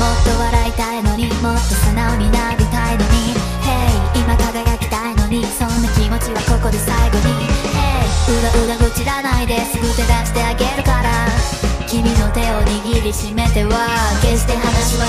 もっと笑いたいのにもっと素直になりたいのに。Hey 今輝きたいのに。そんな気持ちはここで最後に。Hey うらうら愚痴らないですぐ手出してあげるから。君の手を握りしめては決して話は